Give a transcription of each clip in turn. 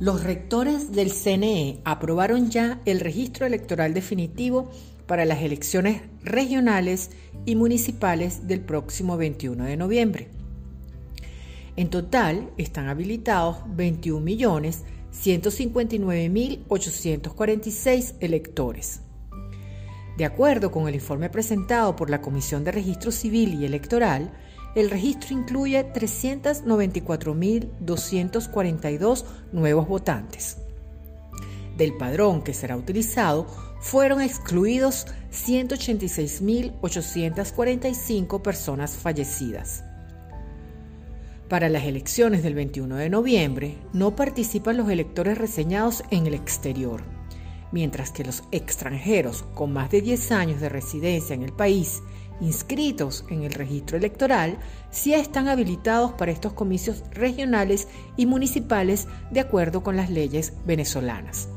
Los rectores del CNE aprobaron ya el registro electoral definitivo para las elecciones regionales y municipales del próximo 21 de noviembre. En total están habilitados 21.159.846 electores. De acuerdo con el informe presentado por la Comisión de Registro Civil y Electoral, el registro incluye 394.242 nuevos votantes. Del padrón que será utilizado fueron excluidos 186.845 personas fallecidas. Para las elecciones del 21 de noviembre no participan los electores reseñados en el exterior, mientras que los extranjeros con más de 10 años de residencia en el país inscritos en el registro electoral sí están habilitados para estos comicios regionales y municipales de acuerdo con las leyes venezolanas.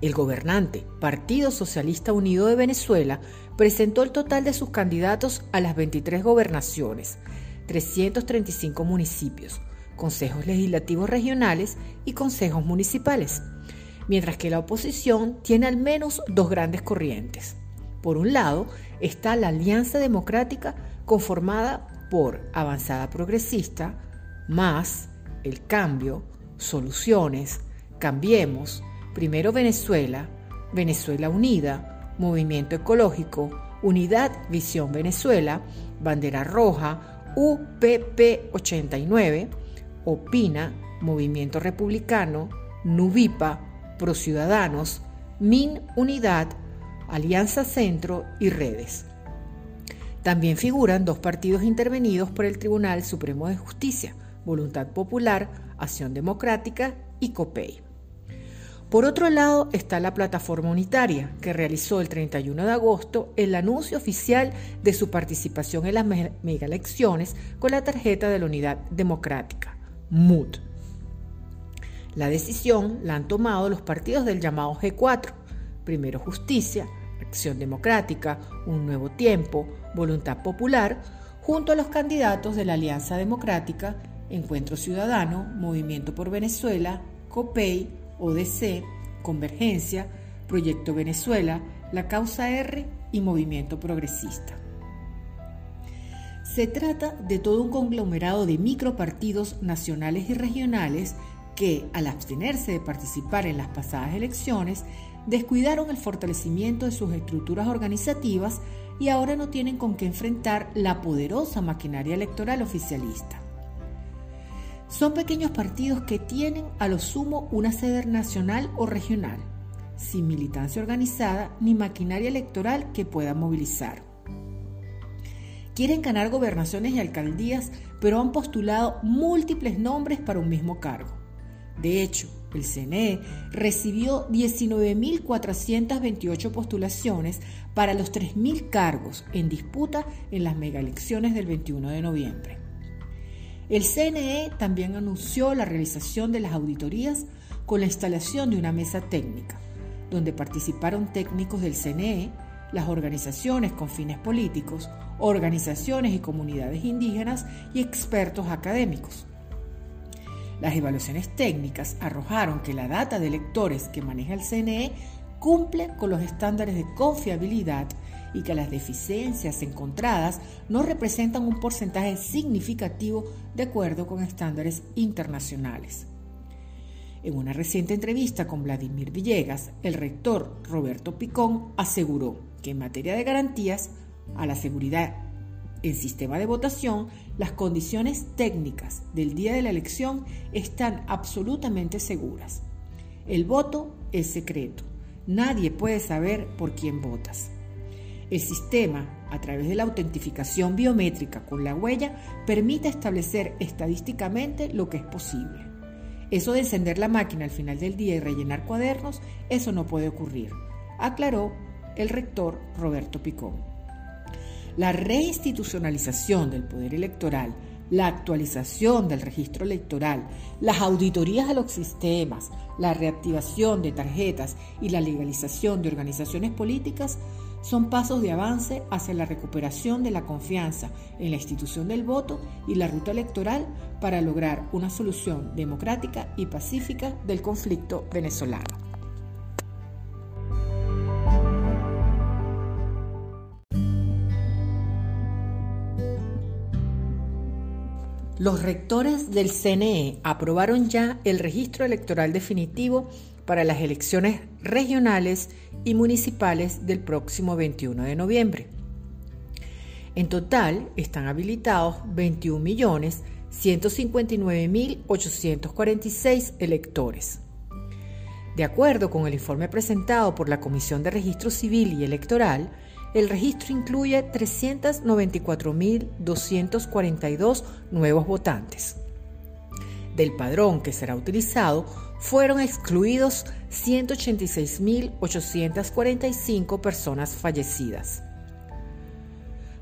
El gobernante Partido Socialista Unido de Venezuela presentó el total de sus candidatos a las 23 gobernaciones, 335 municipios, consejos legislativos regionales y consejos municipales, mientras que la oposición tiene al menos dos grandes corrientes. Por un lado está la Alianza Democrática conformada por Avanzada Progresista, Más, El Cambio, Soluciones, Cambiemos, Primero Venezuela, Venezuela Unida, Movimiento Ecológico, Unidad Visión Venezuela, Bandera Roja, UPP 89, Opina, Movimiento Republicano, Nubipa, Pro Ciudadanos, MIN Unidad, Alianza Centro y Redes. También figuran dos partidos intervenidos por el Tribunal Supremo de Justicia, Voluntad Popular, Acción Democrática y COPEI. Por otro lado está la plataforma unitaria, que realizó el 31 de agosto el anuncio oficial de su participación en las megaelecciones con la tarjeta de la Unidad Democrática, MUD. La decisión la han tomado los partidos del llamado G4, Primero Justicia, Acción Democrática, Un Nuevo Tiempo, Voluntad Popular, junto a los candidatos de la Alianza Democrática, Encuentro Ciudadano, Movimiento por Venezuela, COPEI, ODC, Convergencia, Proyecto Venezuela, La Causa R y Movimiento Progresista. Se trata de todo un conglomerado de micropartidos nacionales y regionales que, al abstenerse de participar en las pasadas elecciones, descuidaron el fortalecimiento de sus estructuras organizativas y ahora no tienen con qué enfrentar la poderosa maquinaria electoral oficialista. Son pequeños partidos que tienen a lo sumo una sede nacional o regional, sin militancia organizada ni maquinaria electoral que pueda movilizar. Quieren ganar gobernaciones y alcaldías, pero han postulado múltiples nombres para un mismo cargo. De hecho, el CNE recibió 19.428 postulaciones para los 3.000 cargos en disputa en las megaelecciones del 21 de noviembre. El CNE también anunció la realización de las auditorías con la instalación de una mesa técnica, donde participaron técnicos del CNE, las organizaciones con fines políticos, organizaciones y comunidades indígenas y expertos académicos. Las evaluaciones técnicas arrojaron que la data de electores que maneja el CNE cumple con los estándares de confiabilidad y que las deficiencias encontradas no representan un porcentaje significativo de acuerdo con estándares internacionales. En una reciente entrevista con Vladimir Villegas, el rector Roberto Picón aseguró que en materia de garantías a la seguridad en sistema de votación, las condiciones técnicas del día de la elección están absolutamente seguras. El voto es secreto. Nadie puede saber por quién votas. El sistema, a través de la autentificación biométrica con la huella, permite establecer estadísticamente lo que es posible. Eso de encender la máquina al final del día y rellenar cuadernos, eso no puede ocurrir, aclaró el rector Roberto Picón. La reinstitucionalización del poder electoral, la actualización del registro electoral, las auditorías a los sistemas, la reactivación de tarjetas y la legalización de organizaciones políticas son pasos de avance hacia la recuperación de la confianza en la institución del voto y la ruta electoral para lograr una solución democrática y pacífica del conflicto venezolano. Los rectores del CNE aprobaron ya el registro electoral definitivo para las elecciones regionales y municipales del próximo 21 de noviembre. En total están habilitados 21.159.846 electores. De acuerdo con el informe presentado por la Comisión de Registro Civil y Electoral, el registro incluye 394.242 nuevos votantes. Del padrón que será utilizado fueron excluidos 186.845 personas fallecidas.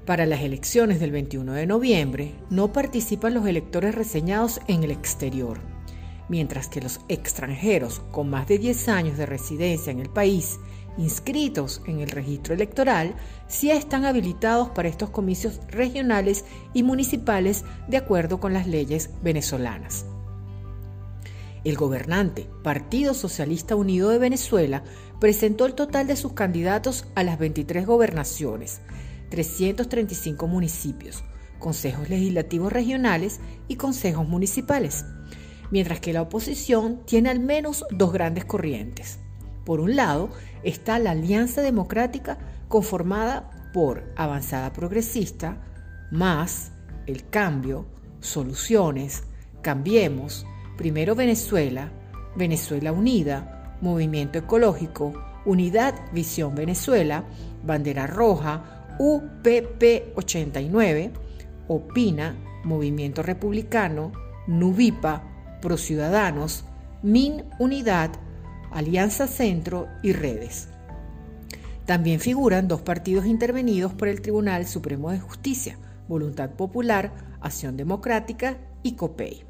Para las elecciones del 21 de noviembre no participan los electores reseñados en el exterior, mientras que los extranjeros con más de 10 años de residencia en el país inscritos en el registro electoral sí están habilitados para estos comicios regionales y municipales de acuerdo con las leyes venezolanas. El gobernante Partido Socialista Unido de Venezuela presentó el total de sus candidatos a las 23 gobernaciones, 335 municipios, consejos legislativos regionales y consejos municipales, mientras que la oposición tiene al menos dos grandes corrientes. Por un lado está la Alianza Democrática conformada por Avanzada Progresista, Más, El Cambio, Soluciones, Cambiemos, Primero Venezuela, Venezuela Unida, Movimiento Ecológico, Unidad Visión Venezuela, Bandera Roja, UPP 89, Opina, Movimiento Republicano, Nubipa, Pro Ciudadanos, MIN Unidad, Alianza Centro y Redes. También figuran dos partidos intervenidos por el Tribunal Supremo de Justicia, Voluntad Popular, Acción Democrática y COPEI.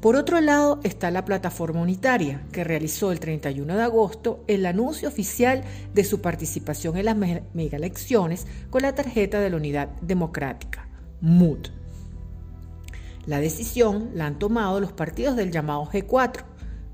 Por otro lado está la plataforma unitaria, que realizó el 31 de agosto el anuncio oficial de su participación en las elecciones con la tarjeta de la Unidad Democrática, MUD. La decisión la han tomado los partidos del llamado G4,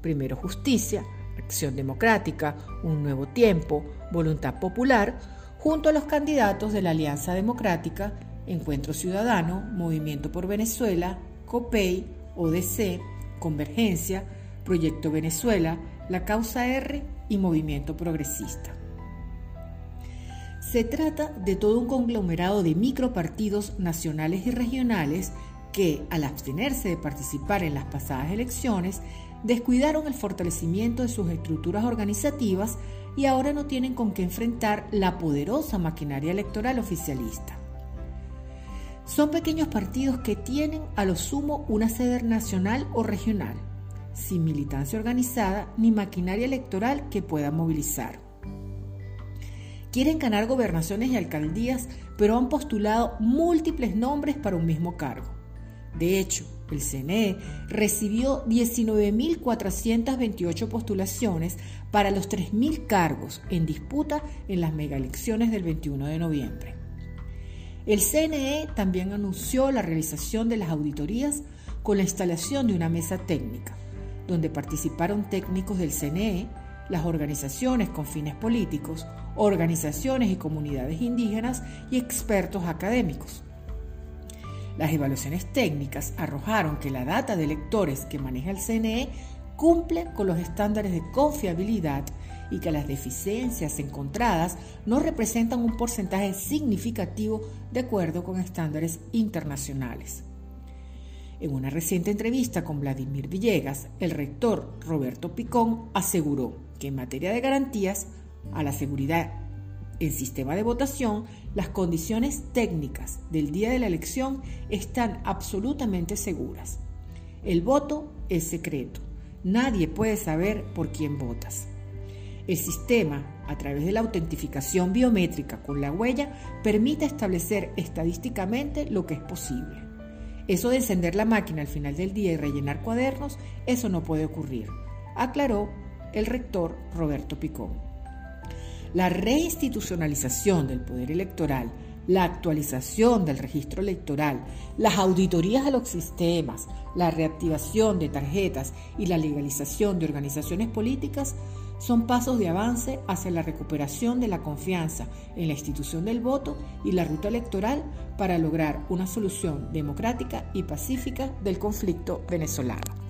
Primero Justicia, Acción Democrática, Un Nuevo Tiempo, Voluntad Popular, junto a los candidatos de la Alianza Democrática, Encuentro Ciudadano, Movimiento por Venezuela, COPEI, ODC, Convergencia, Proyecto Venezuela, La Causa R y Movimiento Progresista. Se trata de todo un conglomerado de micropartidos nacionales y regionales que, al abstenerse de participar en las pasadas elecciones, descuidaron el fortalecimiento de sus estructuras organizativas y ahora no tienen con qué enfrentar la poderosa maquinaria electoral oficialista. Son pequeños partidos que tienen a lo sumo una sede nacional o regional, sin militancia organizada ni maquinaria electoral que pueda movilizar. Quieren ganar gobernaciones y alcaldías, pero han postulado múltiples nombres para un mismo cargo. De hecho, el CNE recibió 19.428 postulaciones para los 3.000 cargos en disputa en las megaelecciones del 21 de noviembre. El CNE también anunció la realización de las auditorías con la instalación de una mesa técnica, donde participaron técnicos del CNE, las organizaciones con fines políticos, organizaciones y comunidades indígenas y expertos académicos. Las evaluaciones técnicas arrojaron que la data de electores que maneja el CNE cumple con los estándares de confiabilidad y que las deficiencias encontradas no representan un porcentaje significativo de acuerdo con estándares internacionales. En una reciente entrevista con Vladimir Villegas, el rector Roberto Picón aseguró que en materia de garantías a la seguridad en sistema de votación, las condiciones técnicas del día de la elección están absolutamente seguras. El voto es secreto. Nadie puede saber por quién votas. El sistema, a través de la autentificación biométrica con la huella, permite establecer estadísticamente lo que es posible. Eso de encender la máquina al final del día y rellenar cuadernos, eso no puede ocurrir, aclaró el rector Roberto Picón. La reinstitucionalización del poder electoral, la actualización del registro electoral, las auditorías de los sistemas, la reactivación de tarjetas y la legalización de organizaciones políticas son pasos de avance hacia la recuperación de la confianza en la institución del voto y la ruta electoral para lograr una solución democrática y pacífica del conflicto venezolano.